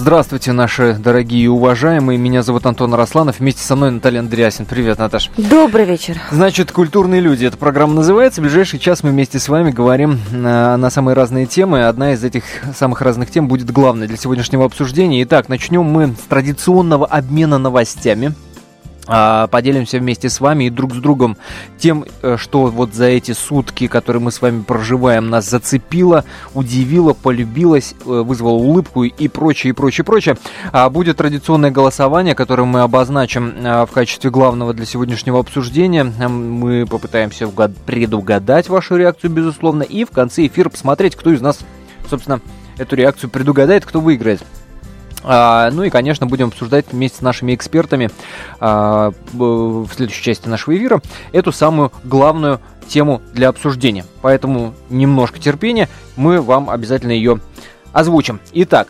Здравствуйте, наши дорогие и уважаемые. Меня зовут Антон Росланов. Вместе со мной Наталья Андреасин. Привет, Наташ. Добрый вечер. Значит, «Культурные люди». Эта программа называется. В ближайший час мы вместе с вами говорим на, на самые разные темы. Одна из этих самых разных тем будет главной для сегодняшнего обсуждения. Итак, начнем мы с традиционного обмена новостями. А, поделимся вместе с вами и друг с другом тем, э, что вот за эти сутки, которые мы с вами проживаем, нас зацепило, удивило, полюбилось, э, вызвало улыбку и прочее, и прочее, прочее. А, будет традиционное голосование, которое мы обозначим а, в качестве главного для сегодняшнего обсуждения. Мы попытаемся предугадать вашу реакцию, безусловно, и в конце эфира посмотреть, кто из нас, собственно, эту реакцию предугадает, кто выиграет. А, ну и, конечно, будем обсуждать вместе с нашими экспертами а, в следующей части нашего эфира эту самую главную тему для обсуждения. Поэтому немножко терпения, мы вам обязательно ее озвучим. Итак,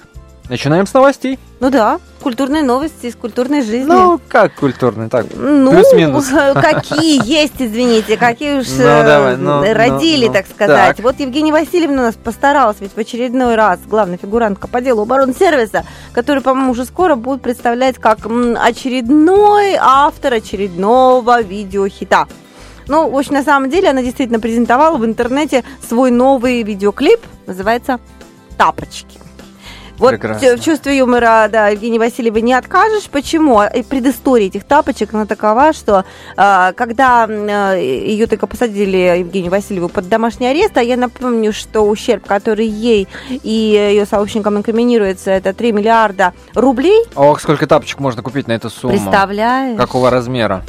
Начинаем с новостей. Ну да, культурные новости из культурной жизни. Ну, как культурные, так, ну, плюс-минус. какие есть, извините, какие уж ну, давай, ну, ну родили, ну, так сказать. Так. Вот Евгения Васильевна у нас постаралась, ведь в очередной раз главная фигурантка по делу оборонсервиса, который, по-моему, уже скоро будет представлять как очередной автор очередного видеохита. Ну, в общем, на самом деле она действительно презентовала в интернете свой новый видеоклип, называется «Тапочки». Вот Прекрасно. в чувстве юмора, да, Евгений Васильевой не откажешь. Почему? И предыстория этих тапочек, она такова, что э, когда э, ее только посадили, Евгению Васильеву, под домашний арест, а я напомню, что ущерб, который ей и ее сообщникам инкриминируется, это 3 миллиарда рублей. Ох, сколько тапочек можно купить на эту сумму. Представляешь? Какого размера?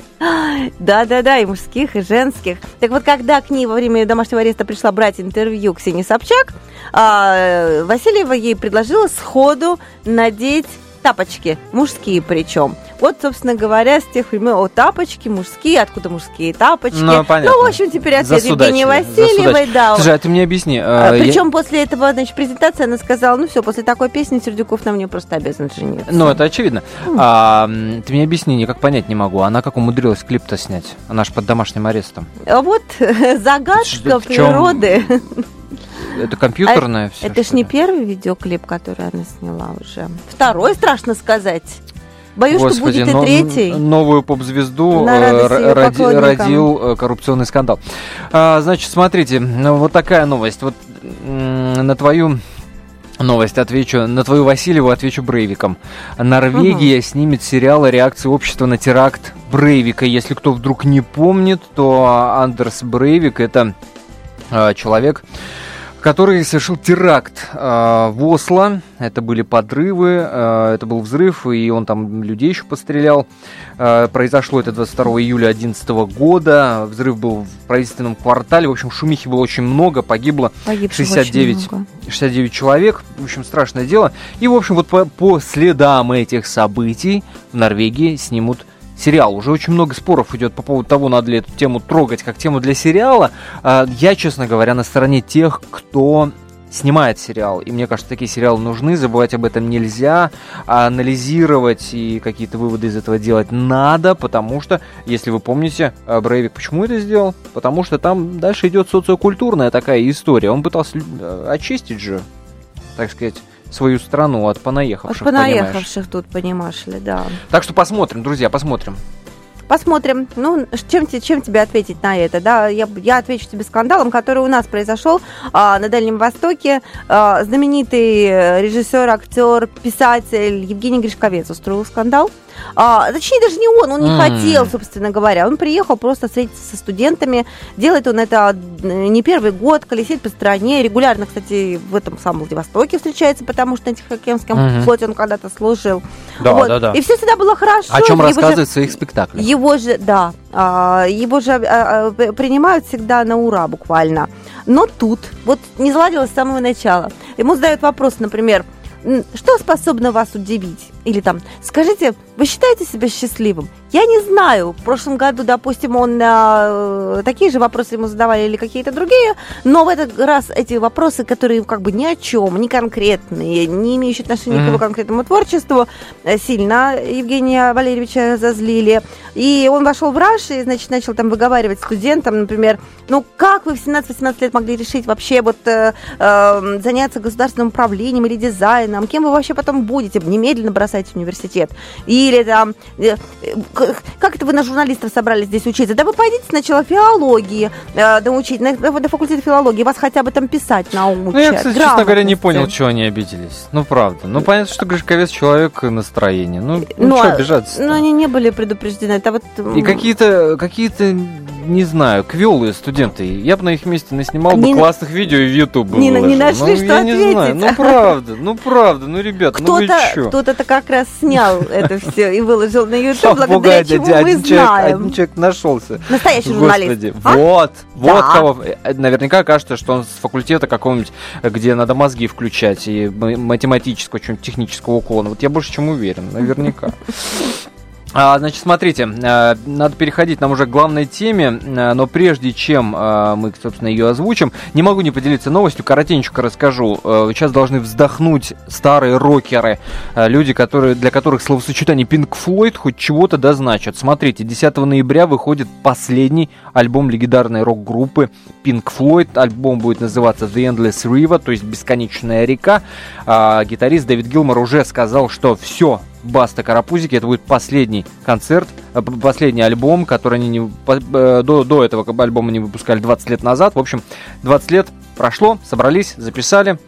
Да-да-да, и мужских, и женских. Так вот, когда к ней во время домашнего ареста пришла брать интервью Ксения Собчак, а, Васильева ей предложила сходу надеть тапочки, мужские причем. Вот, собственно говоря, с тех времен, о, тапочки мужские, откуда мужские тапочки. Ну, понятно. Ну, в общем, теперь ответ Евгении Васильевой, да. Слушай, а ты мне объясни. А, причем я... после этого, значит, презентации она сказала, ну все, после такой песни Сердюков на мне просто обязан жениться. Ну, это очевидно. Mm. А, ты мне объясни, никак понять не могу. Она как умудрилась клип-то снять? Она же под домашним арестом. А вот загадка природы. Это компьютерное а все. Это ж не первый видеоклип, который она сняла уже. Второй, страшно сказать. Боюсь, Господи, что будет и третий. Новую поп-звезду э, роди, родил э, коррупционный скандал. А, значит, смотрите, ну, вот такая новость. Вот на твою новость отвечу, на твою Васильеву отвечу Брейвиком. Норвегия угу. снимет сериал о реакции общества на теракт Брейвика. Если кто вдруг не помнит, то Андерс Брейвик это э, человек, который совершил теракт э, в Осло. Это были подрывы, э, это был взрыв, и он там людей еще пострелял. Э, произошло это 22 июля 2011 года. Взрыв был в правительственном квартале. В общем, шумихи было очень много, погибло 69, 69 человек. В общем, страшное дело. И, в общем, вот по, по следам этих событий в Норвегии снимут сериал. Уже очень много споров идет по поводу того, надо ли эту тему трогать как тему для сериала. А, я, честно говоря, на стороне тех, кто снимает сериал. И мне кажется, такие сериалы нужны, забывать об этом нельзя, а анализировать и какие-то выводы из этого делать надо, потому что, если вы помните, а, Брейвик почему это сделал? Потому что там дальше идет социокультурная такая история. Он пытался э, очистить же, так сказать, свою страну от понаехавших. От понаехавших понимаешь. тут, понимаешь ли, да. Так что посмотрим, друзья, посмотрим. Посмотрим. Ну, чем, чем тебе ответить на это? Да, я, я отвечу тебе скандалом, который у нас произошел а, на Дальнем Востоке. А, знаменитый режиссер, актер, писатель Евгений Гришковец устроил скандал. А, точнее, даже не он, он не mm. хотел, собственно говоря. Он приехал просто встретиться со студентами. Делает он это не первый год, колесит по стране. Регулярно, кстати, в этом самом Владивостоке встречается, потому что на Тихоокеанском mm-hmm. флоте он когда-то служил. Да, вот. да, да. И все всегда было хорошо. О чем рассказывает в своих спектаклях. Его же, да, а, его же а, принимают всегда на ура буквально. Но тут вот не заладилось с самого начала. Ему задают вопрос, например, что способно вас удивить? Или там, скажите, Вы считаете себя счастливым? Я не знаю. В прошлом году, допустим, он э, такие же вопросы ему задавали или какие-то другие, но в этот раз эти вопросы, которые как бы ни о чем, не конкретные, не имеющие отношения mm-hmm. к его конкретному творчеству, э, сильно Евгения Валерьевича разозлили. И он вошел в раш и, значит, начал там выговаривать студентам, например, ну как вы в 17-18 лет могли решить вообще вот э, э, заняться государственным управлением или дизайном? Кем вы вообще потом будете? Немедленно бросайте университет. Или там, э, как это вы на журналистов собрались здесь учиться? Да вы пойдите сначала филологии э, доучить, на, на факультет филологии, вас хотя бы там писать научат. Ну, я, кстати, честно говоря, не понял, чего они обиделись. Ну, правда. Ну, понятно, что Гришковец человек настроения. Ну, ну, ну что обижаться Ну, они не были предупреждены. Это вот... И какие-то, какие-то не знаю, квелые студенты. Я бы на их месте наснимал не, бы классных видео и в YouTube не, не нашли, ну, что я ответить. не знаю. Ну, правда, ну, правда, ну, ребят, кто-то, ну вы чё? Как раз снял это все и выложил на YouTube, благодаря чему мы знаем. Один человек нашелся. Настоящий журналист. А? Вот, вот кого. Э, наверняка кажется, что он с факультета какого-нибудь, где надо мозги включать и математического, чем технического уклона. Вот я больше чем уверен, наверняка. А, значит, смотрите, э, надо переходить нам уже к главной теме, э, но прежде чем э, мы, собственно, ее озвучим, не могу не поделиться новостью, коротенько расскажу. Сейчас должны вздохнуть старые рокеры, люди, которые, для которых словосочетание Pink Floyd хоть чего-то да значит. Смотрите, 10 ноября выходит последний альбом легендарной рок-группы Pink Floyd. Альбом будет называться The Endless River, то есть «Бесконечная река». А, гитарист Дэвид Гилмор уже сказал, что все, Баста Карапузики. Это будет последний концерт, э, последний альбом, который они не, э, до, до этого альбома не выпускали 20 лет назад. В общем, 20 лет прошло, собрались, записали,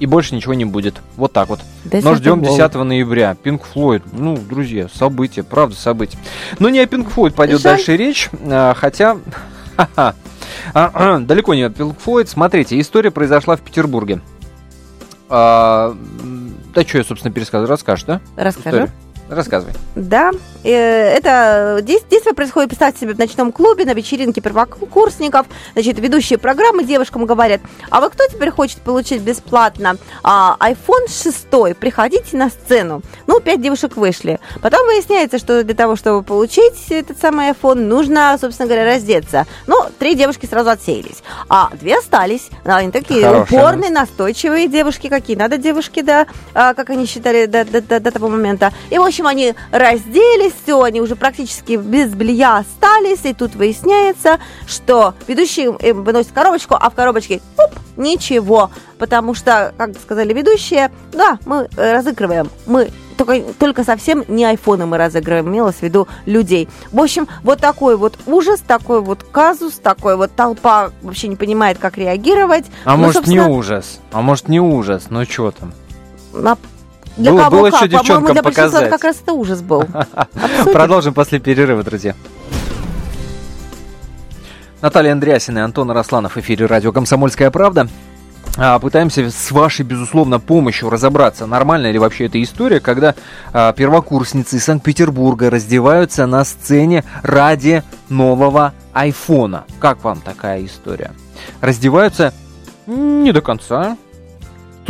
и больше ничего не будет. Вот так вот. Но ждем 10 ноября. Pink Floyd. Ну, друзья, событие, правда событие. Но не о Pink Floyd пойдет Жаль. дальше речь, а, хотя... Далеко не о Pink Floyd. Смотрите, история произошла в Петербурге. Да что я, собственно, пересказываю? Расскажешь, да? Расскажу. Историю? Рассказывай. Да, это действие происходит, представьте себе, в ночном клубе, на вечеринке первокурсников. Значит, ведущие программы девушкам говорят, а вы кто теперь хочет получить бесплатно а, iPhone 6? Приходите на сцену. Ну, пять девушек вышли. Потом выясняется, что для того, чтобы получить этот самый iPhone, нужно, собственно говоря, раздеться. Ну, три девушки сразу отсеялись. А две остались. Они такие Хорошие. упорные, настойчивые девушки. Какие надо девушки, да, а, как они считали до, до, до, до того момента. И, в общем, они разделись, все, они уже практически без белья остались, и тут выясняется, что ведущий им выносит коробочку, а в коробочке оп, ничего, потому что, как сказали ведущие, да, мы разыгрываем, мы только, только совсем не айфоны мы разыгрываем, имелось в виду людей. В общем, вот такой вот ужас, такой вот казус, такой вот толпа вообще не понимает, как реагировать. А ну, может собственно... не ужас, а может не ужас, ну что там? Для было, кого было как? еще девчонкам для показать. как раз это ужас был. Продолжим после перерыва, друзья. Наталья Андреасина и Антон Росланов в эфире радио «Комсомольская правда». А, пытаемся с вашей, безусловно, помощью разобраться, нормальная ли вообще эта история, когда а, первокурсницы из Санкт-Петербурга раздеваются на сцене ради нового айфона. Как вам такая история? Раздеваются не до конца,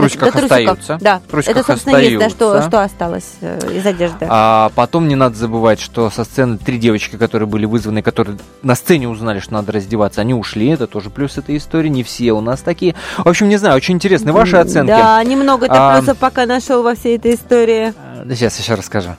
трусиках да, остаются. Да, трусиках это, собственно, остаются. есть, да, что, что осталось э, из одежды. А потом не надо забывать, что со сцены три девочки, которые были вызваны, которые на сцене узнали, что надо раздеваться, они ушли. Это тоже плюс этой истории. Не все у нас такие. В общем, не знаю, очень интересны ваши оценки. Да, немного а, плюсов пока нашел во всей этой истории. Сейчас еще расскажу.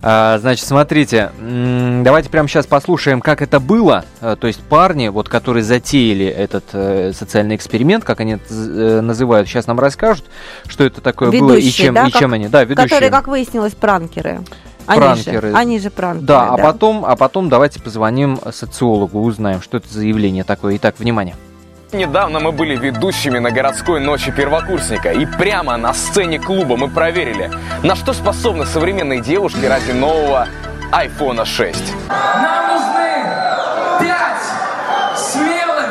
А, значит, смотрите, давайте прямо сейчас послушаем, как это было. А, то есть парни, вот, которые затеяли этот э, социальный эксперимент, как они это называют, сейчас нам расскажут, что это такое ведущие, было и чем, да, и чем они. Да, ведущие. Которые, как выяснилось, пранкеры. Они пранкеры. Же, они же пранкеры. Да, да, а потом, а потом давайте позвоним социологу, узнаем, что это за явление такое. Итак, внимание. Недавно мы были ведущими на городской ночи первокурсника, и прямо на сцене клуба мы проверили, на что способны современные девушки ради нового iPhone 6. Нам нужны пять смелых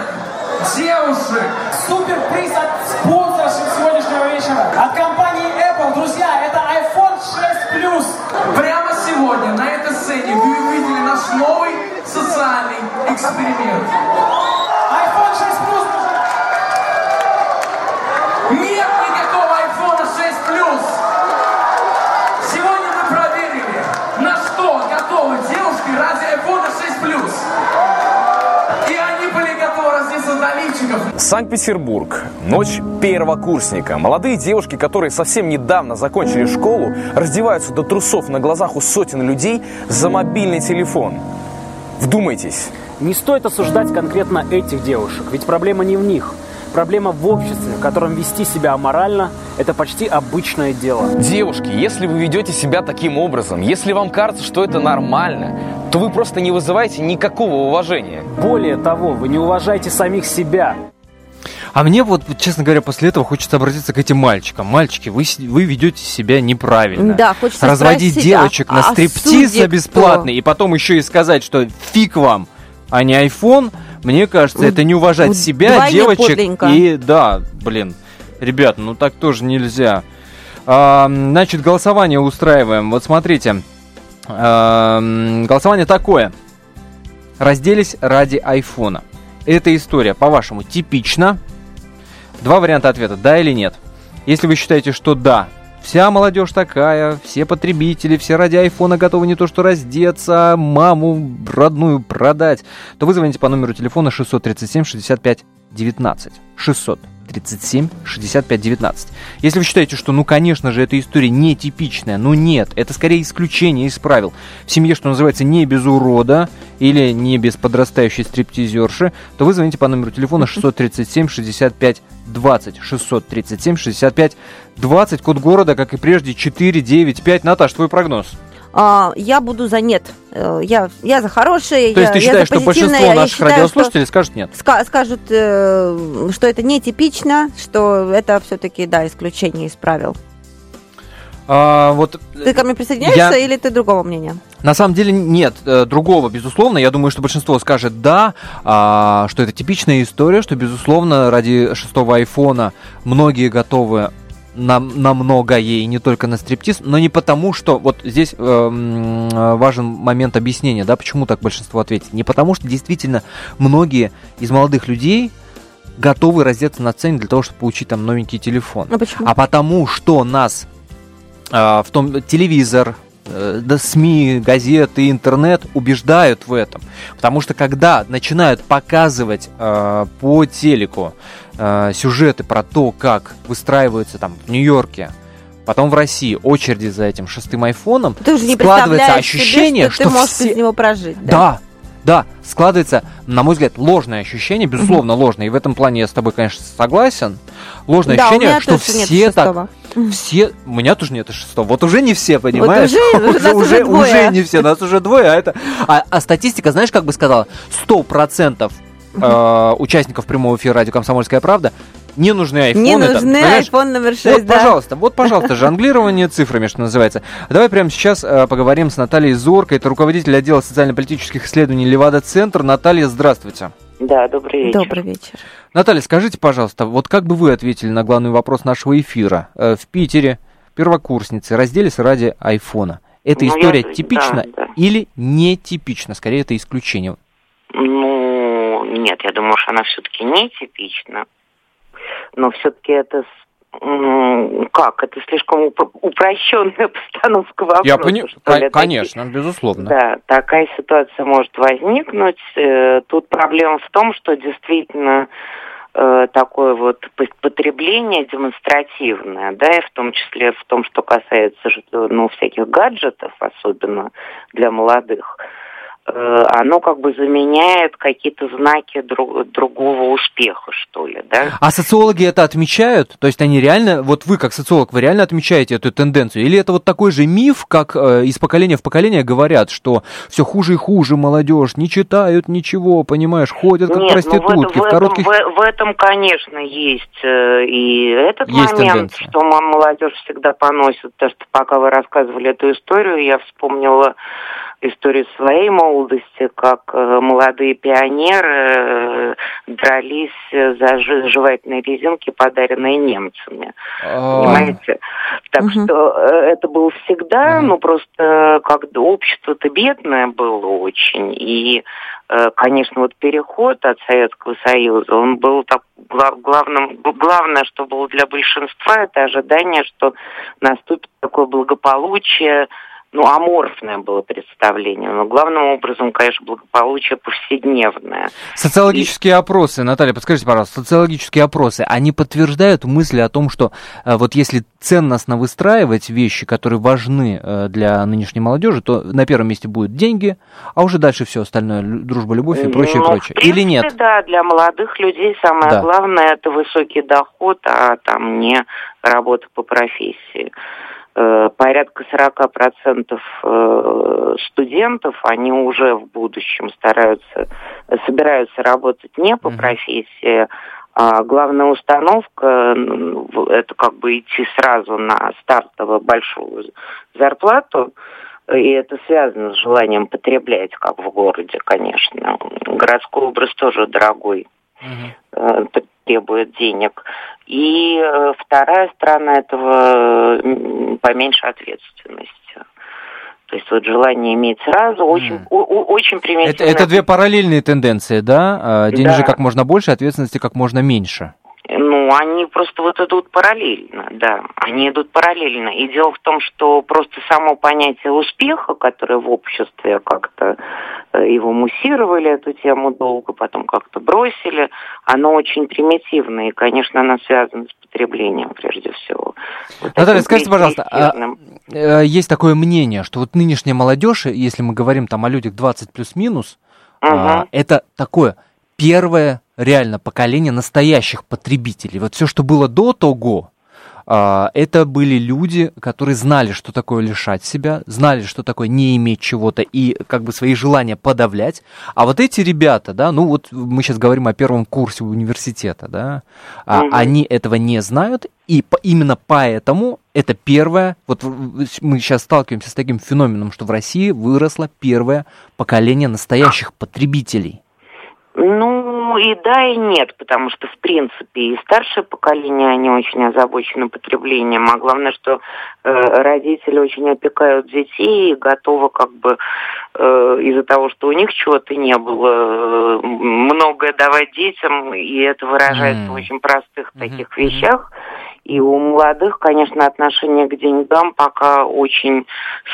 девушек. Суперприз от спонсорши сегодняшнего вечера. От компании Apple, друзья, это iPhone 6 Plus. Прямо сегодня на этой сцене вы увидели наш новый социальный эксперимент. Мальчиков. Санкт-Петербург. Ночь первокурсника. Молодые девушки, которые совсем недавно закончили школу, раздеваются до трусов на глазах у сотен людей за мобильный телефон. Вдумайтесь. Не стоит осуждать конкретно этих девушек, ведь проблема не в них. Проблема в обществе, в котором вести себя аморально – это почти обычное дело. Девушки, если вы ведете себя таким образом, если вам кажется, что это нормально, то вы просто не вызываете никакого уважения. Более того, вы не уважаете самих себя. А мне вот, честно говоря, после этого хочется обратиться к этим мальчикам. Мальчики, вы, вы ведете себя неправильно. Да, хочется Разводить спросить, девочек а, на а стриптиз на бесплатный, и потом еще и сказать, что фиг вам, а не iPhone, мне кажется, это не уважать себя, девочек. Подлиннко. И да, блин, ребят, ну так тоже нельзя. А, значит, голосование устраиваем. Вот смотрите. А, голосование такое. Разделись ради айфона. Эта история, по-вашему, типична? Два варианта ответа, да или нет. Если вы считаете, что да, Вся молодежь такая, все потребители, все ради айфона готовы не то что раздеться, а маму родную продать, то вы звоните по номеру телефона 637 65 19. 600 37 65 19. Если вы считаете, что, ну, конечно же, эта история нетипичная, ну, нет, это скорее исключение из правил. В семье, что называется, не без урода или не без подрастающей стриптизерши, то вы звоните по номеру телефона 637 65 20. 637 65 20, код города, как и прежде, 495. Наташ, твой прогноз? А, я буду за нет. Э, я, я за хорошее. То я, есть ты считаешь, что большинство наших считаю, радиослушателей что, скажут нет? Ска- скажут, э, что это нетипично, что это все-таки, да, исключение из правил. А, вот, ты ко мне присоединяешься я... или ты другого мнения? На самом деле нет, э, другого, безусловно. Я думаю, что большинство скажет да, а, что это типичная история, что, безусловно, ради шестого айфона многие готовы на, на многое, и не только на стриптиз, но не потому, что вот здесь э, важен момент объяснения, да, почему так большинство ответит. Не потому, что действительно многие из молодых людей готовы раздеться на сцене для того, чтобы получить там новенький телефон. А, почему? а потому, что нас э, в том телевизор, э, да, СМИ, газеты, интернет убеждают в этом. Потому что когда начинают показывать э, по телеку э, сюжеты про то, как выстраиваются там в Нью-Йорке, потом в России очереди за этим шестым айфоном, ты уже не складывается ощущение, себе, что, что ты можешь все... без него прожить. Да? да, да, складывается, на мой взгляд, ложное ощущение, безусловно, угу. ложное. И в этом плане я с тобой, конечно, согласен. Ложное да, ощущение, что все так, все, у меня тоже нет шестого. Вот уже не все, понимаешь? Вот уже, уже, уже, уже, уже не все, нас уже двое, а это, а, а статистика, знаешь, как бы сказала, сто процентов э, участников прямого эфира радио «Комсомольская правда» не нужны айфоны. Не нужны там, iPhone номер 6, Вот, да. пожалуйста, вот, пожалуйста, жонглирование цифрами, что называется. Давай прямо сейчас э, поговорим с Натальей Зорко. Это руководитель отдела социально-политических исследований Левада-центр. Наталья, здравствуйте. Да, добрый вечер. Добрый вечер. Наталья, скажите, пожалуйста, вот как бы вы ответили на главный вопрос нашего эфира? Э, в Питере первокурсницы разделись ради айфона. Эта ну, история я... типична да, да. или нетипична? Скорее, это исключение. Ну, нет, я думаю, что она все-таки нетипична но все-таки это как? Это слишком упрощенная постановка вопроса. Я понимаю, конечно, такие. безусловно. Да, такая ситуация может возникнуть. Э, тут проблема в том, что действительно э, такое вот потребление демонстративное, да, и в том числе в том, что касается ну, всяких гаджетов, особенно для молодых, Э, оно как бы заменяет какие-то знаки друг, другого успеха, что ли, да? А социологи это отмечают? То есть они реально, вот вы как социолог, вы реально отмечаете эту тенденцию? Или это вот такой же миф, как э, из поколения в поколение говорят, что все хуже и хуже молодежь, не читают ничего, понимаешь, ходят как Нет, проститутки ну в, в, в коротких... В, в этом, конечно, есть э, и этот есть момент, тенденция. что молодежь всегда поносит. То, что пока вы рассказывали эту историю, я вспомнила историю своей молодости, как э, молодые пионеры э, дрались за жевательные резинки, подаренные немцами. А. Понимаете? Так что э, это было всегда, ну просто как общество-то бедное было очень, и конечно, вот переход от Советского Союза, он был так главным, главное, что было для большинства, это ожидание, что наступит такое благополучие, ну, аморфное было представление, но главным образом, конечно, благополучие повседневное. Социологические и... опросы, Наталья, подскажите, пожалуйста, социологические опросы, они подтверждают мысли о том, что э, вот если ценностно выстраивать вещи, которые важны э, для нынешней молодежи, то на первом месте будут деньги, а уже дальше все остальное, дружба, любовь и прочее, ну, прочее. Принципе, Или нет? Да, для молодых людей самое да. главное это высокий доход, а там не работа по профессии. Э, порядка 40% э, студентов, они уже в будущем стараются, собираются работать не по профессии, а главная установка – это как бы идти сразу на стартовую большую зарплату, и это связано с желанием потреблять, как в городе, конечно. Городской образ тоже дорогой. Uh-huh требует денег. И э, вторая сторона этого поменьше ответственности. То есть вот желание иметь сразу очень, mm. очень примитивно. Это, это две параллельные тенденции, да? А, деньги да. как можно больше, ответственности как можно меньше. Ну, они просто вот идут параллельно, да. Они идут параллельно. И дело в том, что просто само понятие успеха, которое в обществе как-то э, его муссировали, эту тему долго, потом как-то бросили, оно очень примитивное. И, конечно, оно связано с потреблением прежде всего. Вот Наталья, скажите, пожалуйста, а, э, есть такое мнение, что вот нынешняя молодежь, если мы говорим там о людях 20 плюс-минус, угу. а, это такое первое реально поколение настоящих потребителей. Вот все, что было до того, а, это были люди, которые знали, что такое лишать себя, знали, что такое не иметь чего-то и как бы свои желания подавлять. А вот эти ребята, да, ну вот мы сейчас говорим о первом курсе университета, да, угу. они этого не знают, и по, именно поэтому это первое, вот мы сейчас сталкиваемся с таким феноменом, что в России выросло первое поколение настоящих потребителей. Ну и да, и нет, потому что, в принципе, и старшее поколение, они очень озабочены потреблением, а главное, что э, родители очень опекают детей и готовы как бы э, из-за того, что у них чего-то не было, э, многое давать детям, и это выражается mm. в очень простых mm-hmm. таких вещах. И у молодых, конечно, отношение к деньгам пока очень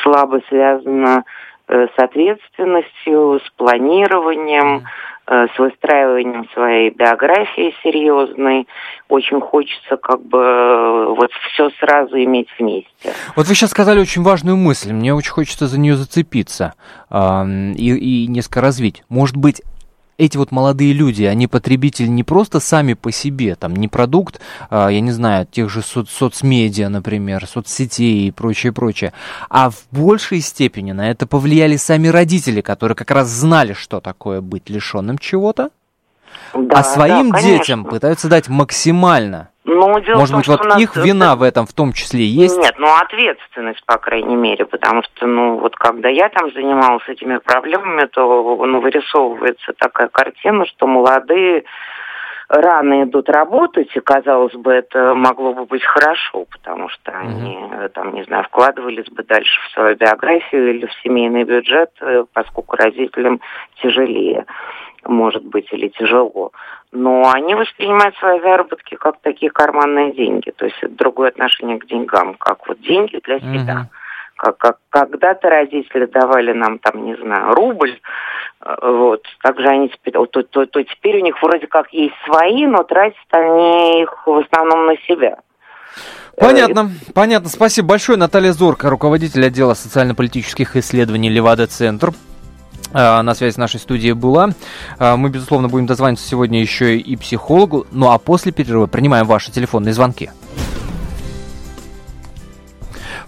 слабо связано э, с ответственностью, с планированием, с выстраиванием своей биографии серьезной. Очень хочется как бы э, вот все сразу иметь вместе. Вот вы сейчас сказали очень важную мысль, мне очень хочется за нее зацепиться э, и, и несколько развить. Может быть, эти вот молодые люди, они потребители не просто сами по себе, там, не продукт, а, я не знаю, тех же соц соцмедиа, например, соцсетей и прочее, прочее, а в большей степени на это повлияли сами родители, которые как раз знали, что такое быть лишенным чего-то, да, а своим да, детям пытаются дать максимально ну, дело Может том, быть, вот нас... их вина в этом в том числе есть? Нет, ну ответственность, по крайней мере, потому что, ну, вот когда я там занималась этими проблемами, то, ну, вырисовывается такая картина, что молодые рано идут работать, и, казалось бы, это могло бы быть хорошо, потому что они, mm-hmm. там, не знаю, вкладывались бы дальше в свою биографию или в семейный бюджет, э, поскольку родителям тяжелее, может быть, или тяжело но они воспринимают свои заработки как такие карманные деньги. То есть это другое отношение к деньгам, как вот деньги для себя. Uh-huh. Как, как когда-то родители давали нам там, не знаю, рубль, э, вот, также они теперь, то, то, то теперь у них вроде как есть свои, но тратят они их в основном на себя. Понятно, понятно. Спасибо большое. Наталья Зорка, руководитель отдела социально-политических исследований Левада-Центр. А, на связи с нашей студией была. А, мы, безусловно, будем дозваниваться сегодня еще и психологу. Ну а после перерыва принимаем ваши телефонные звонки.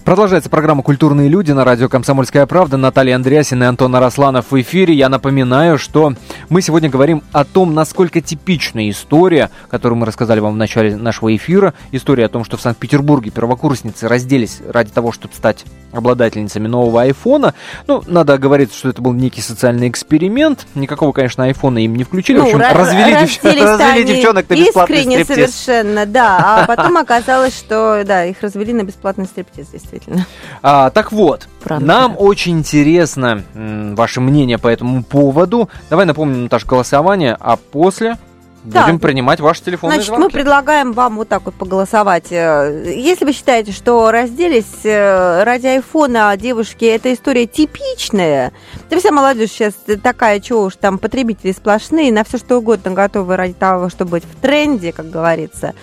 Продолжается программа «Культурные люди» на радио «Комсомольская правда». Наталья Андреасин и Антон Арасланов в эфире. Я напоминаю, что мы сегодня говорим о том, насколько типичная история, которую мы рассказали вам в начале нашего эфира. История о том, что в Санкт-Петербурге первокурсницы разделись ради того, чтобы стать обладательницами нового айфона. Ну, надо говорить, что это был некий социальный эксперимент. Никакого, конечно, айфона им не включили. Ну, в общем, раз, развели, дев... развели девчонок на бесплатный искренне стриптиз. совершенно, да. А потом оказалось, что, да, их развели на бесплатный стриптиз, действительно действительно. А, так вот, Правда. нам очень интересно м, ваше мнение по этому поводу. Давай напомним, Наташа, голосование, а после Будем принимать ваши телефонные Значит, звонки. мы предлагаем вам вот так вот поголосовать. Э, если вы считаете, что разделись э, ради айфона девушки, это история типичная, да вся молодежь сейчас такая, чего уж там, потребители сплошные, на все что угодно готовы ради того, чтобы быть в тренде, как говорится.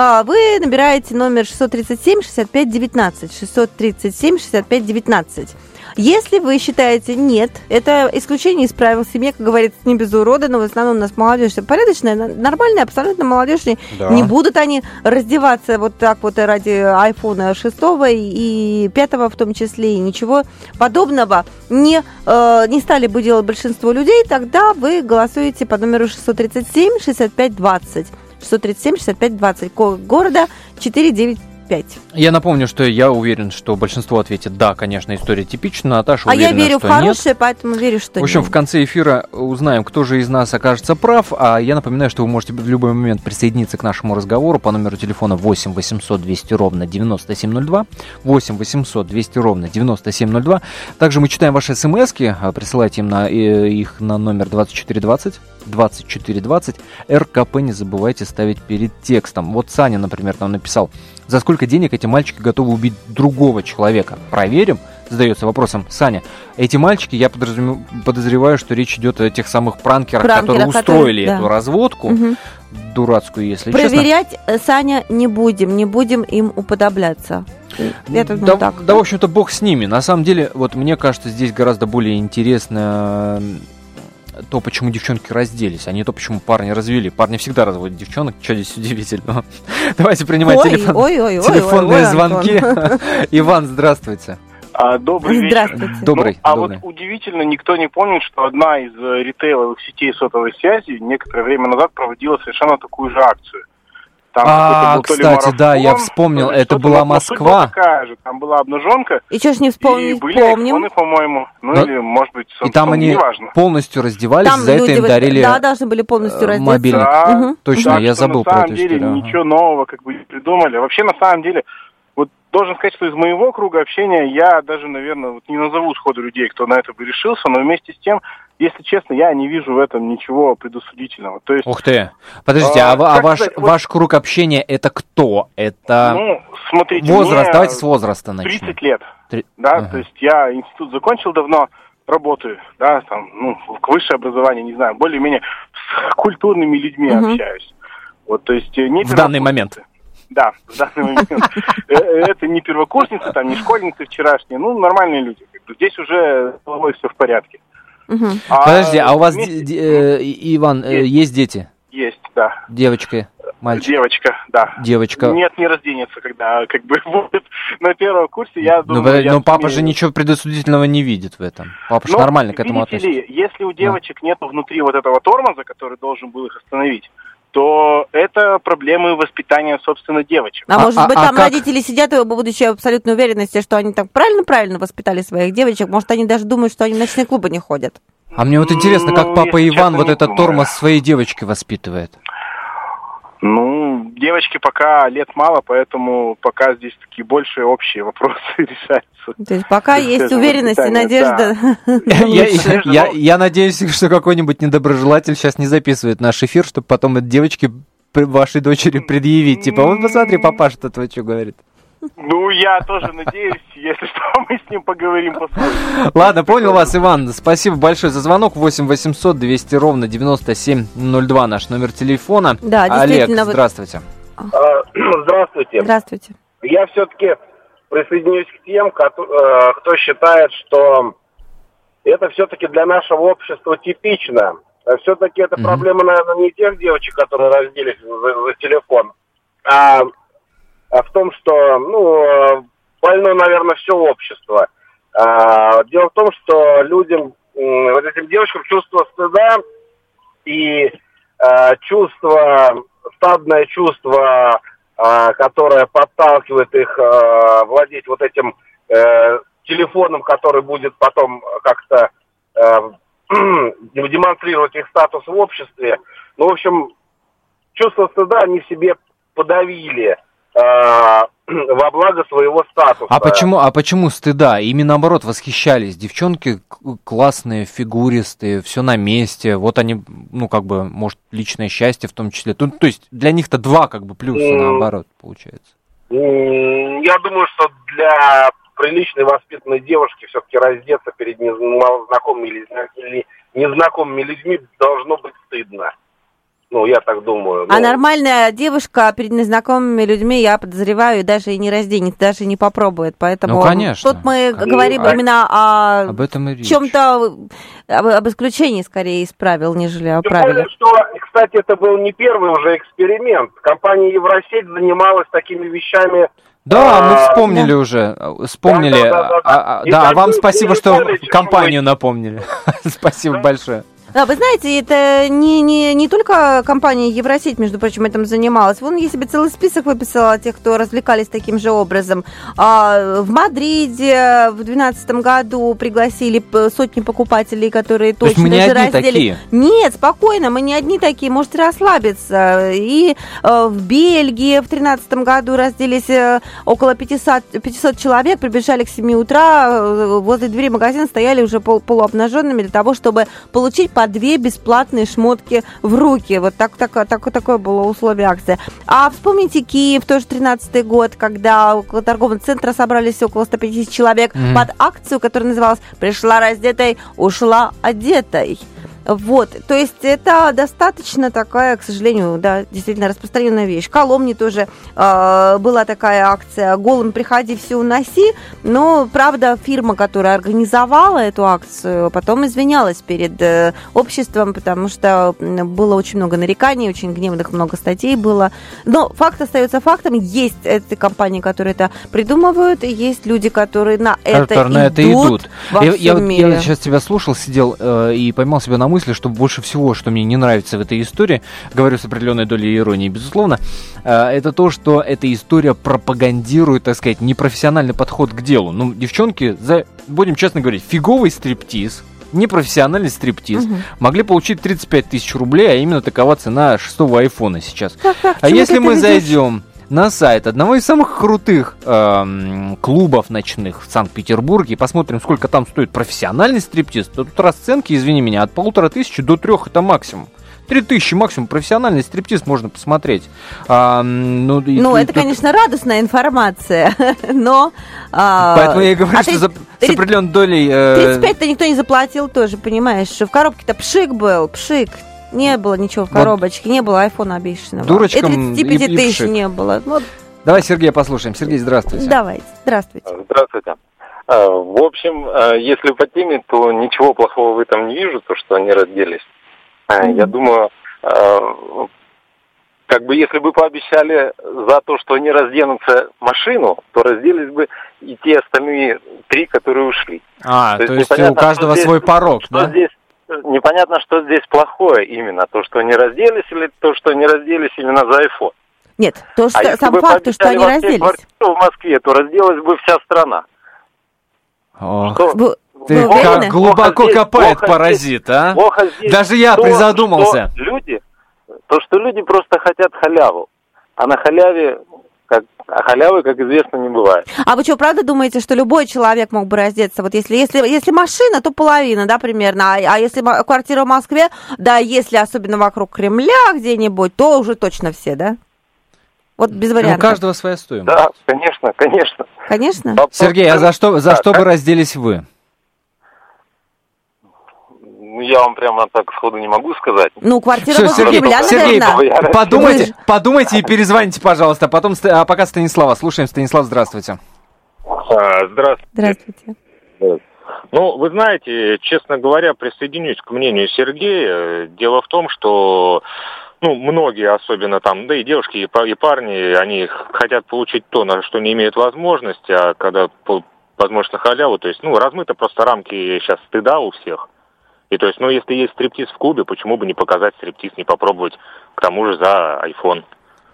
А, вы набираете номер 637 65 19 637 65 19. Если вы считаете нет, это исключение из правил семьи, как говорится, не без урода, но в основном у нас молодежь порядочная, нормальная, абсолютно молодежь. Да. Не будут они раздеваться вот так вот ради айфона 6 и 5 в том числе, и ничего подобного не, э, не стали бы делать большинство людей, тогда вы голосуете по номеру 637 65 20. 637 65 20. Код города 495 5. Я напомню, что я уверен, что большинство ответит да, конечно, история типична. Наташа а уверена, я верю в хорошее, нет. поэтому верю, что В общем, нет. в конце эфира узнаем, кто же из нас окажется прав. А я напоминаю, что вы можете в любой момент присоединиться к нашему разговору по номеру телефона 8 800 200 ровно 9702. 8 800 200 ровно 9702. Также мы читаем ваши смс а, присылайте им на, э, их на номер 2420. 2420. РКП не забывайте ставить перед текстом. Вот Саня, например, нам написал, за сколько денег эти мальчики готовы убить другого человека? Проверим? Задается вопросом Саня. Эти мальчики, я подозреваю, что речь идет о тех самых пранкерах, Пранкера, которые устроили которые, эту да. разводку. Угу. Дурацкую, если Проверять, честно. Проверять, Саня, не будем, не будем им уподобляться. Это, ну, да, так, да, в общем-то, бог с ними. На самом деле, вот мне кажется, здесь гораздо более интересно то, почему девчонки разделись, а не то, почему парни развели. Парни всегда разводят девчонок, что здесь удивительного. Давайте принимать ой, телефон, ой, ой, телефонные ой, ой, звонки. Иван, здравствуйте. А, добрый вечер. Добрый. Ну, а добрый. вот удивительно, никто не помнит, что одна из э, ритейловых сетей сотовой связи некоторое время назад проводила совершенно такую же акцию. Там а, кстати, да, я вспомнил, это была Москва. такая же, там была обнаженка. И что ж не вспомнить, и были помним. По-моему, ну Но... или, может быть, И там они неважно. полностью раздевались, там за это им дарили Да, должны были полностью э, раздеться. Мобильник. Да, угу. Точно, так я забыл про эту историю. На самом деле ничего нового как бы не придумали. Вообще, на самом деле, должен сказать, что из моего круга общения я даже, наверное, вот не назову сходу людей, кто на это бы решился, но вместе с тем если честно, я не вижу в этом ничего предусудительного. То есть, Ух ты! Подождите, а, а, а ваш, сказать, ваш круг общения это кто? Это ну, смотрите, возраст, давайте с возраста начнем. 30 лет, Три... да, ага. то есть я институт закончил давно, работаю, да, там, ну, высшее образование, не знаю, более-менее с культурными людьми угу. общаюсь. Вот, то есть э, не в данный момент. Да, в данный момент. Э, э, это не первокурсницы, там, не школьницы вчерашние, ну, нормальные люди. Здесь уже головой все в порядке. А Подожди, а у вас, э, Иван, есть. дети? Есть, да. Девочка, мальчик? Девочка, да. Девочка. Нет, не разденется, когда как бы будет на первом курсе, я ну, думаю... Но, но папа смею. же ничего предосудительного не видит в этом. Папа же ну, нормально к этому относится. Ли, если у девочек да. нет внутри вот этого тормоза, который должен был их остановить, то это проблемы воспитания, собственно, девочек. А, а может быть, а, там а родители сидят, будучи абсолютно уверенности, что они так правильно-правильно воспитали своих девочек. Может, они даже думают, что они в ночные клубы не ходят. А мне вот интересно, как ну, папа Иван вот этот тормоз своей девочки воспитывает. Ну, девочки пока лет мало, поэтому пока здесь такие больше общие вопросы решаются. То есть пока есть уверенность и надежда. Я надеюсь, что какой-нибудь недоброжелатель сейчас не записывает наш эфир, чтобы потом девочки вашей дочери предъявить. Типа, вот посмотри, папаша-то твой что говорит. Ну, я тоже надеюсь, если что, мы с ним поговорим после. Ладно, понял вас, Иван. Спасибо большое за звонок. 8 800 200 ровно 9702 наш номер телефона. Да, Олег, здравствуйте. А, здравствуйте. Здравствуйте. Я все-таки присоединюсь к тем, кто, э, кто считает, что это все-таки для нашего общества типично. Все-таки это mm-hmm. проблема, наверное, не тех девочек, которые разделись за, за телефон, а а в том, что, ну, больно, наверное, все общество. А, дело в том, что людям, вот этим девочкам чувство стыда и а, чувство, стадное чувство, которое подталкивает их владеть вот этим э, телефоном, который будет потом как-то э, демонстрировать их статус в обществе. Ну, в общем, чувство стыда они себе подавили. во благо своего статуса. А почему, а почему стыда? Ими наоборот восхищались. Девчонки классные, фигуристые, все на месте. Вот они, ну, как бы, может, личное счастье в том числе. То, то есть для них-то два, как бы, плюса mm. наоборот, получается. Я думаю, что для приличной воспитанной девушки все-таки раздеться перед незнакомыми или незнакомыми людьми должно быть стыдно. Ну, я так думаю. А нормальная девушка перед незнакомыми людьми, я подозреваю, даже и не разденет, даже не попробует. Поэтому ну, конечно. тут мы конечно. говорим а... именно о об этом чем-то, об, об исключении скорее из правил, нежели о правилах. что, кстати, это был не первый уже эксперимент. Компания Евросеть занималась такими вещами да, мы а, вспомнили да. уже, вспомнили. Да, да, да, да. А, да, а вам спасибо, что компанию напомнили. Спасибо большое. Да, вы знаете, это не, не, не только компания Евросеть, между прочим, этим занималась. Вон я себе целый список выписала тех, кто развлекались таким же образом. А, в Мадриде в 2012 году пригласили сотни покупателей, которые То точно же раздели. Такие? Нет, спокойно, мы не одни такие, можете расслабиться. И э, в Бельгии в 2013 году разделись э, около 500, 500 человек, прибежали к 7 утра, э, возле двери магазина стояли уже пол, полуобнаженными для того, чтобы получить по две бесплатные шмотки в руки. Вот так, так, так, такое было условие акции. А вспомните Киев, тоже 13 год, когда около торгового центра собрались около 150 человек mm-hmm. под акцию, которая называлась «Пришла раздетой, ушла одетой». Вот, то есть это достаточно такая, к сожалению, да, действительно распространенная вещь. В Коломне тоже э, была такая акция «Голым приходи, все уноси», но, правда, фирма, которая организовала эту акцию, потом извинялась перед э, обществом, потому что было очень много нареканий, очень гневных много статей было. Но факт остается фактом. Есть эти компании, которые это придумывают, и есть люди, которые на это идут. На это идут. Во я, я, я сейчас тебя слушал, сидел э, и поймал себя на мысли, мысли, что больше всего, что мне не нравится в этой истории, говорю с определенной долей иронии, безусловно, э, это то, что эта история пропагандирует, так сказать, непрофессиональный подход к делу. Ну, девчонки, за, будем честно говорить, фиговый стриптиз, непрофессиональный стриптиз, угу. могли получить 35 тысяч рублей, а именно такова цена шестого айфона сейчас. Как, как, а если мы зайдем на сайт одного из самых крутых э, клубов ночных в Санкт-Петербурге посмотрим, сколько там стоит профессиональный стриптиз, тут расценки, извини меня, от полутора тысячи до трех это максимум. Три тысячи максимум профессиональный стриптиз можно посмотреть. А, ну, ну и, это, и, конечно, радостная информация, но... А, Поэтому я и говорю, а что 30, за, с определенной долей... Э... 35-то никто не заплатил тоже, понимаешь, что в коробке-то пшик был, пшик, не было ничего в коробочке, вот. не было айфона обещанного. Дурочкам и 35 тысяч не было. Вот. Давай Сергея послушаем. Сергей, здравствуйте. Давайте, здравствуйте. Здравствуйте. А, в общем, а, если по теме, то ничего плохого в этом не вижу, то, что они разделись. Mm-hmm. Я думаю, как бы если бы пообещали за то, что они разденутся машину, то разделись бы и те остальные три, которые ушли. А, то, то есть, есть у каждого свой порог, что да? Здесь, непонятно, что здесь плохое именно, то, что они разделись, или то, что они разделись именно за iPhone. Нет, то, что, а сам факт, что они разделись. в Москве, то разделась бы вся страна. Ох. Что? Вы, Ты вы как глубоко здесь, копает паразит, здесь, а? Даже я то, призадумался. Что люди, то, что люди просто хотят халяву. А на халяве как, а халявы, как известно, не бывает. А вы что, правда думаете, что любой человек мог бы раздеться? Вот если, если, если машина, то половина, да, примерно. А, а если квартира в Москве, да, если особенно вокруг Кремля где-нибудь, то уже точно все, да? Вот без вариантов. Ну, у каждого своя стоимость. Да, конечно, конечно. Конечно. Сергей, а за что, за что бы разделись вы? Ну, я вам прямо так сходу не могу сказать. Ну, квартира Все, Сергей, Кремля, Сергей, подумайте, подумайте и перезвоните, пожалуйста. А потом, а пока Станислава. Слушаем. Станислав, здравствуйте. А, здравствуйте. Здравствуйте. Ну, вы знаете, честно говоря, присоединюсь к мнению Сергея. Дело в том, что ну, многие, особенно там, да и девушки, и парни, они хотят получить то, на что не имеют возможности, а когда возможно халяву, то есть, ну, размыты просто рамки сейчас стыда у всех. И то есть, ну, если есть стриптиз в клубе, почему бы не показать стриптиз, не попробовать, к тому же за iPhone.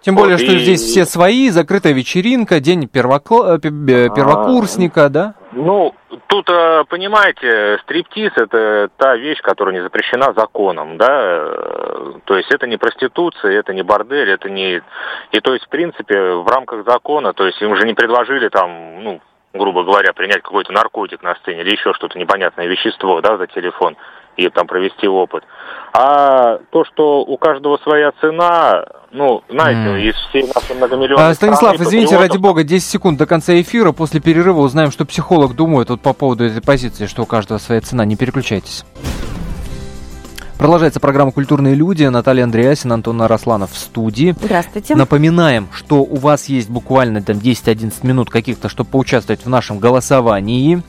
Тем более, вот, что и... здесь все свои, закрытая вечеринка, день первокла... Э, первокурсника, а, да? Ну, тут э, понимаете, стриптиз – это та вещь, которая не запрещена законом, да, то есть это не проституция, это не бордель, это не... И то есть, в принципе, в рамках закона, то есть им же не предложили там, ну, грубо говоря, принять какой-то наркотик на сцене или еще что-то непонятное вещество, да, за телефон и там провести опыт. А то, что у каждого своя цена, ну, знаете, mm. из всей нашей многомиллионной а, Станислав, страны, извините, патриотов... ради бога, 10 секунд до конца эфира. После перерыва узнаем, что психолог думает вот по поводу этой позиции, что у каждого своя цена. Не переключайтесь. Продолжается программа «Культурные люди». Наталья Андреасин, Антон Арасланов в студии. Здравствуйте. Напоминаем, что у вас есть буквально там 10-11 минут каких-то, чтобы поучаствовать в нашем голосовании.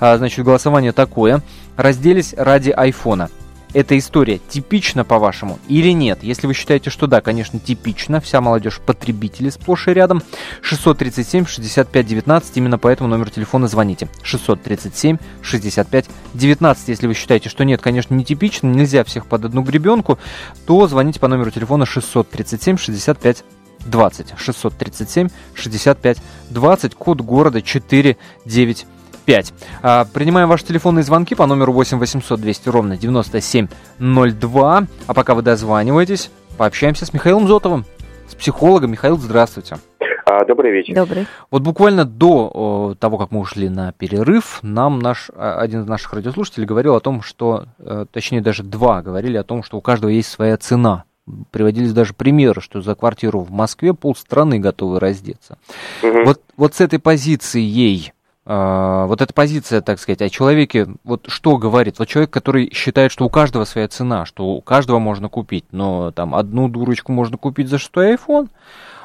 А, значит, голосование такое. Разделись ради айфона. Эта история типична, по-вашему, или нет? Если вы считаете, что да, конечно, типично, вся молодежь потребители сплошь и рядом, 637-65-19, именно по этому номеру телефона звоните. 637-65-19. Если вы считаете, что нет, конечно, не типично, нельзя всех под одну гребенку, то звоните по номеру телефона 637-65 20 637 65 20 код города 495 5. А, принимаем ваши телефонные звонки по номеру 8 800 200 ровно 9702. А пока вы дозваниваетесь, пообщаемся с Михаилом Зотовым, с психологом. Михаил, здравствуйте. А, добрый вечер. Добрый. Вот буквально до того, как мы ушли на перерыв, нам наш, а, один из наших радиослушателей говорил о том, что, э, точнее даже два говорили о том, что у каждого есть своя цена. Приводились даже примеры, что за квартиру в Москве полстраны готовы раздеться. Угу. Вот, вот с этой позицией а, вот эта позиция, так сказать, о человеке, вот что говорит? Вот человек, который считает, что у каждого своя цена, что у каждого можно купить, но там одну дурочку можно купить за шестой iPhone,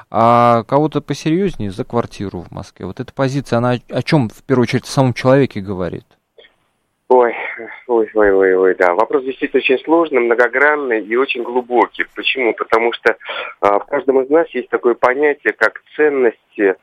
а кого-то посерьезнее за квартиру в Москве. Вот эта позиция, она о чем в первую очередь в самом человеке говорит? Ой, ой, ой, ой, ой, да. Вопрос действительно очень сложный, многогранный и очень глубокий. Почему? Потому что а, в каждом из нас есть такое понятие, как ценности,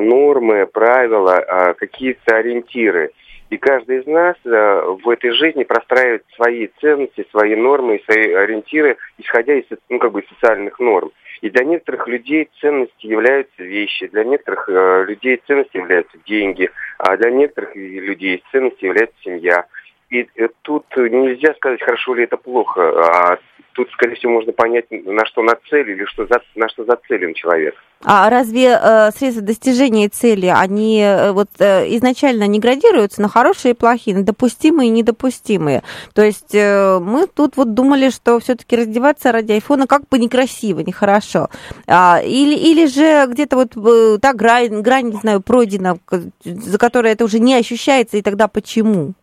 нормы, правила, а, какие-то ориентиры. И каждый из нас а, в этой жизни простраивает свои ценности, свои нормы и свои ориентиры, исходя из ну, как бы, социальных норм. И для некоторых людей ценностью являются вещи, для некоторых э, людей ценностью являются деньги, а для некоторых людей ценностью является семья. И э, тут нельзя сказать, хорошо ли это плохо, а тут, скорее всего, можно понять, на что нацелен или что за, на что зацелен человек. А разве э, средства достижения цели, они э, вот э, изначально не градируются на хорошие и плохие, на допустимые и недопустимые? То есть э, мы тут вот думали, что все-таки раздеваться ради айфона как бы некрасиво, нехорошо. А, или, или же где-то вот э, та грань, грань, не знаю, пройдена, за которой это уже не ощущается, и тогда почему?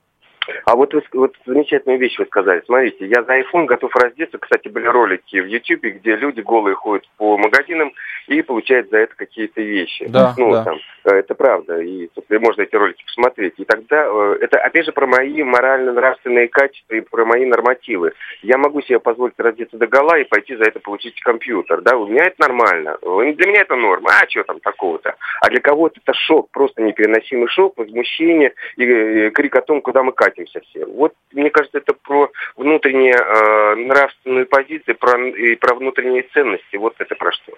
А вот вы вот замечательную вещь вы сказали. Смотрите, я за iPhone готов раздеться. Кстати, были ролики в YouTube, где люди голые ходят по магазинам и получают за это какие-то вещи. Да, ну, да. Там, э, это правда. И можно эти ролики посмотреть. И тогда э, это опять же про мои морально-нравственные качества и про мои нормативы. Я могу себе позволить раздеться до гола и пойти за это получить компьютер. Да, у меня это нормально. Для меня это норма. А что там такого-то? А для кого-то это шок, просто непереносимый шок, возмущение и э, крик о том, куда мы катимся все. Вот, мне кажется, это про внутренние э, нравственные позиции, про, и про внутренние ценности. Вот это про что.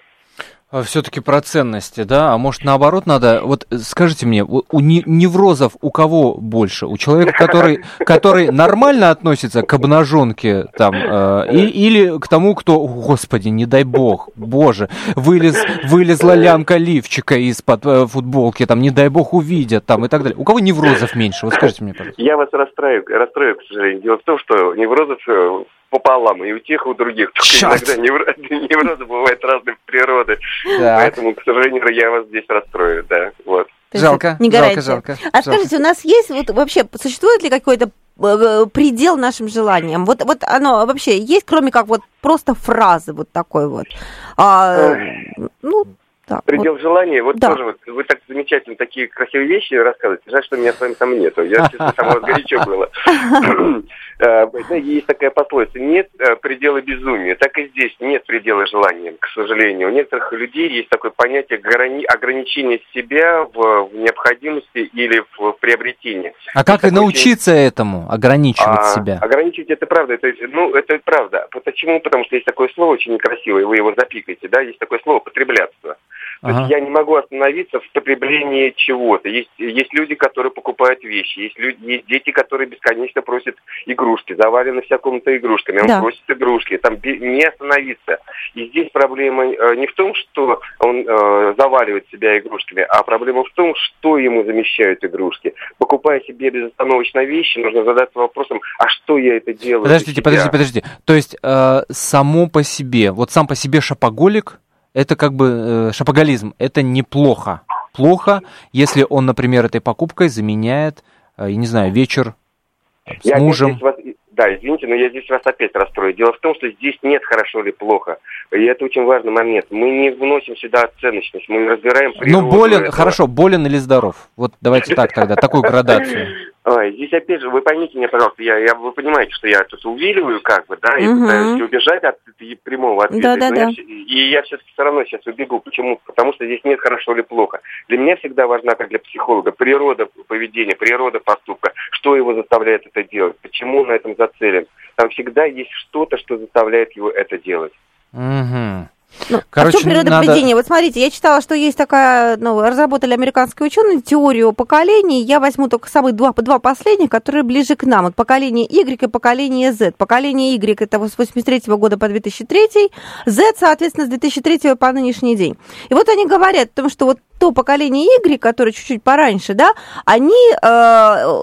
А, Все-таки про ценности, да? А может наоборот надо? Вот скажите мне, у неврозов у кого больше? У человека, который, который нормально относится к обнаженке там, э, и, или к тому, кто, господи, не дай бог, боже, вылез, вылезла лямка лифчика из-под э, футболки, там, не дай бог увидят, там и так далее. У кого неврозов меньше? Вот скажите мне, пожалуйста. Я вас расстрою, расстрою, к сожалению. Дело в том, что неврозов э, пополам, и у тех, и у других. Только Черт. иногда неврозы, неврозы бывают разной природы. Так. Поэтому, к сожалению, я вас здесь расстрою, да, вот. Жалко, не жалко, жалко. А жалко. скажите, у нас есть вот вообще, существует ли какой-то э, предел нашим желаниям? Вот, вот оно вообще есть, кроме как вот просто фразы вот такой вот? А, ну, так, Предел вот. желания, вот да. тоже вот, вы так замечательно такие красивые вещи рассказываете. Жаль, что меня с вами там нету. Я, честно, там вот горячо было. Э, есть такая пословица, нет э, предела безумия. Так и здесь нет предела желания, к сожалению. У некоторых людей есть такое понятие ограничения себя в необходимости или в приобретении. А как и научиться этому, ограничивать а, себя? Ограничивать это правда, это, ну, это правда. Почему? Потому что есть такое слово очень некрасивое, вы его запикаете, да, есть такое слово потребляться. То ага. есть я не могу остановиться в потреблении чего-то. Есть, есть люди, которые покупают вещи, есть, люди, есть дети, которые бесконечно просят игрушки, завалены вся комната игрушками, он да. просит игрушки, там не остановиться. И здесь проблема э, не в том, что он э, заваливает себя игрушками, а проблема в том, что ему замещают игрушки. Покупая себе безостановочно вещи, нужно задаться вопросом, а что я это делаю? Подождите, подождите, подождите. То есть э, само по себе, вот сам по себе шапоголик, это как бы э, шапоголизм, это неплохо. Плохо, если он, например, этой покупкой заменяет, э, я не знаю, вечер с я мужем. Вас, да, извините, но я здесь вас опять расстрою. Дело в том, что здесь нет хорошо или плохо. И это очень важный момент. Мы не вносим сюда оценочность, мы разбираем природу. Ну, болен, этого. хорошо, болен или здоров? Вот давайте так тогда, такую градацию. Ой, здесь опять же, вы поймите меня, пожалуйста, я, я, вы понимаете, что я тут увиливаю как бы, да, и угу. пытаюсь убежать от прямого ответа. Да, да, да. Я, и я все-таки все равно сейчас убегу. Почему? Потому что здесь нет хорошо или плохо. Для меня всегда важна, как для психолога, природа поведения, природа поступка, что его заставляет это делать, почему он на этом зацелен. Там всегда есть что-то, что заставляет его это делать. Угу. Ну, Короче, а в чем надо... Вот смотрите, я читала, что есть такая, ну, разработали американские ученые теорию поколений. Я возьму только самые два, два последних, которые ближе к нам. Вот поколение Y и поколение Z. Поколение Y это с 83 года по 2003, Z, соответственно, с 2003 по нынешний день. И вот они говорят о том, что вот то поколение Y, которое чуть-чуть пораньше, да, они э,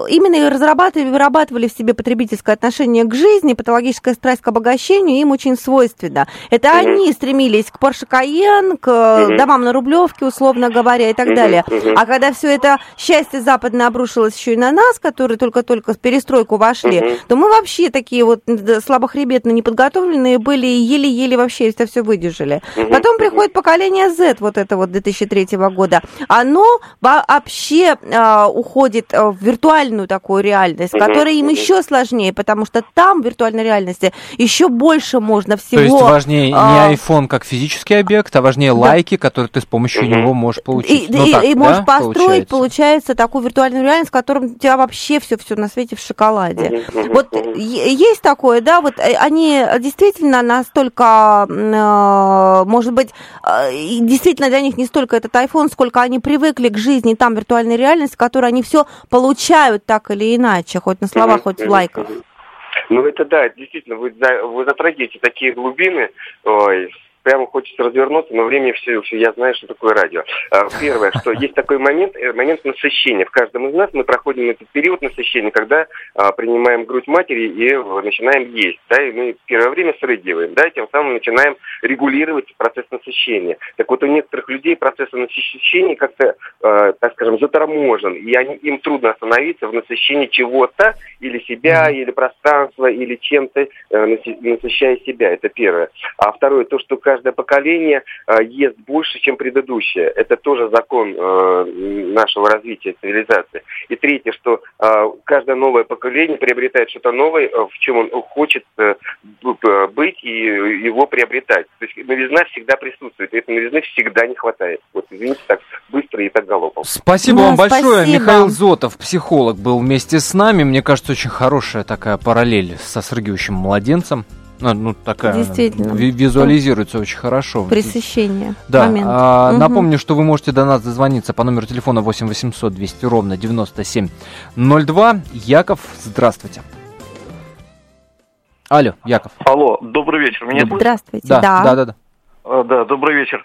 именно и разрабатывали, вырабатывали в себе потребительское отношение к жизни, патологическая страсть к обогащению им очень свойственно. Это mm-hmm. они стремились к Porsche Cayenne, к mm-hmm. домам на Рублевке, условно говоря, и так mm-hmm. далее. Mm-hmm. А когда все это счастье западное обрушилось еще и на нас, которые только-только в перестройку вошли, mm-hmm. то мы вообще такие вот слабохребетно неподготовленные были и еле-еле вообще это все выдержали. Mm-hmm. Потом приходит поколение Z, вот это вот 2003 года, года, оно вообще э, уходит в виртуальную такую реальность, которая им еще сложнее, потому что там в виртуальной реальности еще больше можно всего. То есть важнее а... не iPhone как физический объект, а важнее да. лайки, которые ты с помощью него можешь получить. И, ну, и, так, и да, можешь построить, получается? получается, такую виртуальную реальность, в котором у тебя вообще все все на свете в шоколаде. Вот есть такое, да, вот э, они действительно настолько, э, может быть, э, действительно для них не столько этот iPhone, сколько они привыкли к жизни там виртуальной реальности, в которой они все получают так или иначе, хоть на словах, хоть в лайках. Ну это да, действительно, вы, вы затрагиваете такие глубины, ой, прямо хочется развернуться, но время все, все я знаю, что такое радио. А, первое, что есть такой момент, э, момент насыщения. В каждом из нас мы проходим этот период насыщения, когда а, принимаем грудь матери и начинаем есть, да, и мы первое время срыгиваем, да, и тем самым начинаем регулировать процесс насыщения. Так вот, у некоторых людей процесс насыщения как-то, э, так скажем, заторможен, и они, им трудно остановиться в насыщении чего-то, или себя, или пространства, или чем-то, э, насыщая себя. Это первое. А второе, то, что каждое поколение э, ест больше, чем предыдущее. Это тоже закон э, нашего развития цивилизации. И третье, что э, каждое новое поколение приобретает что-то новое, в чем он хочет быть и его приобретать. То есть новизна всегда присутствует, и этой новизны всегда не хватает. Вот, извините, так быстро и так галопом. Спасибо ну, вам большое. Спасибо. Михаил Зотов, психолог, был вместе с нами. Мне кажется, очень хорошая такая параллель со срыгивающим младенцем. Ну, ну такая Действительно. визуализируется очень хорошо. Пресыщение. Да. Момент. А, угу. Напомню, что вы можете до нас дозвониться по номеру телефона 8 800 200 ровно 9702. Яков, здравствуйте. Алло, Яков. Алло, добрый вечер. Меня Здравствуйте. Да, да, да. Да, да. А, да добрый вечер.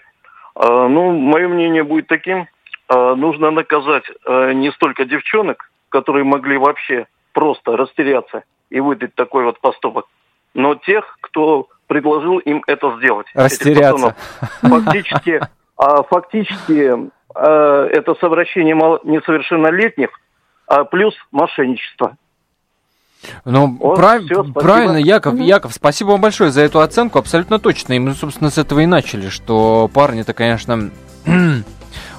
А, ну, мое мнение будет таким. А, нужно наказать а, не столько девчонок, которые могли вообще просто растеряться и выдать такой вот поступок, но тех, кто предложил им это сделать. Растеряться. Фактически, а, фактически а, это совращение несовершеннолетних, а плюс мошенничество. Ну, вот, прав... все, правильно, Яков, угу. Яков, спасибо вам большое за эту оценку, абсолютно точно. И мы, собственно, с этого и начали, что парни-то, конечно,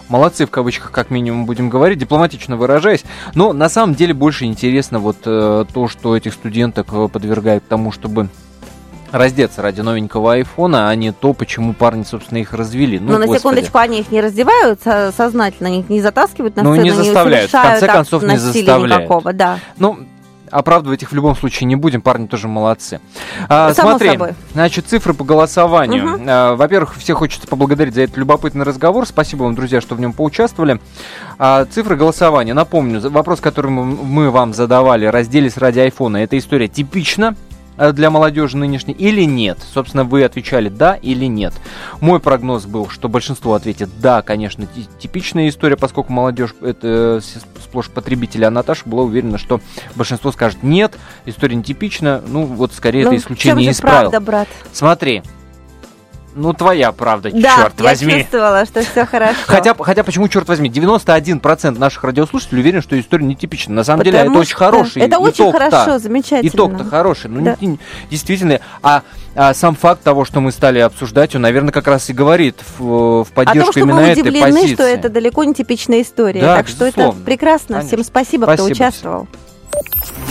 молодцы в кавычках, как минимум будем говорить, дипломатично выражаясь. Но на самом деле больше интересно вот э, то, что этих студенток э, подвергает тому, чтобы раздеться ради новенького айфона, а не то, почему парни, собственно, их развели. Ну, Но на секундочку, они их не раздевают сознательно, они их не затаскивают на ну, сцену, не заставляют, в конце концов, не заставляют. никакого, да. Ну, оправдывать их в любом случае не будем, парни тоже молодцы. А, Само смотри, собой. значит, цифры по голосованию. Угу. А, во-первых, всех хочется поблагодарить за этот любопытный разговор. Спасибо вам, друзья, что в нем поучаствовали. А, цифры голосования. Напомню, вопрос, который мы вам задавали, разделись ради айфона. Эта история типична для молодежи нынешней или нет? Собственно, вы отвечали да или нет. Мой прогноз был, что большинство ответит да, конечно, типичная история, поскольку молодежь это сплошь потребители, а Наташа была уверена, что большинство скажет нет, история нетипична, ну вот скорее ну, это исключение из правил. Правда, брат? Смотри, ну, твоя правда, да, черт возьми. я чувствовала, что все хорошо. Хотя, хотя почему, черт возьми, 91% наших радиослушателей уверен, что история нетипична. На самом Потому деле, это очень хороший Это очень хорошо, замечательно. Итог-то хороший. Ну, да. действительно. А, а сам факт того, что мы стали обсуждать, он, наверное, как раз и говорит в, в поддержку О том, что именно мы удивлены, этой позиции. что это далеко не типичная история. Да, так безусловно. что это прекрасно. Конечно. Всем спасибо, спасибо кто участвовал. Всем.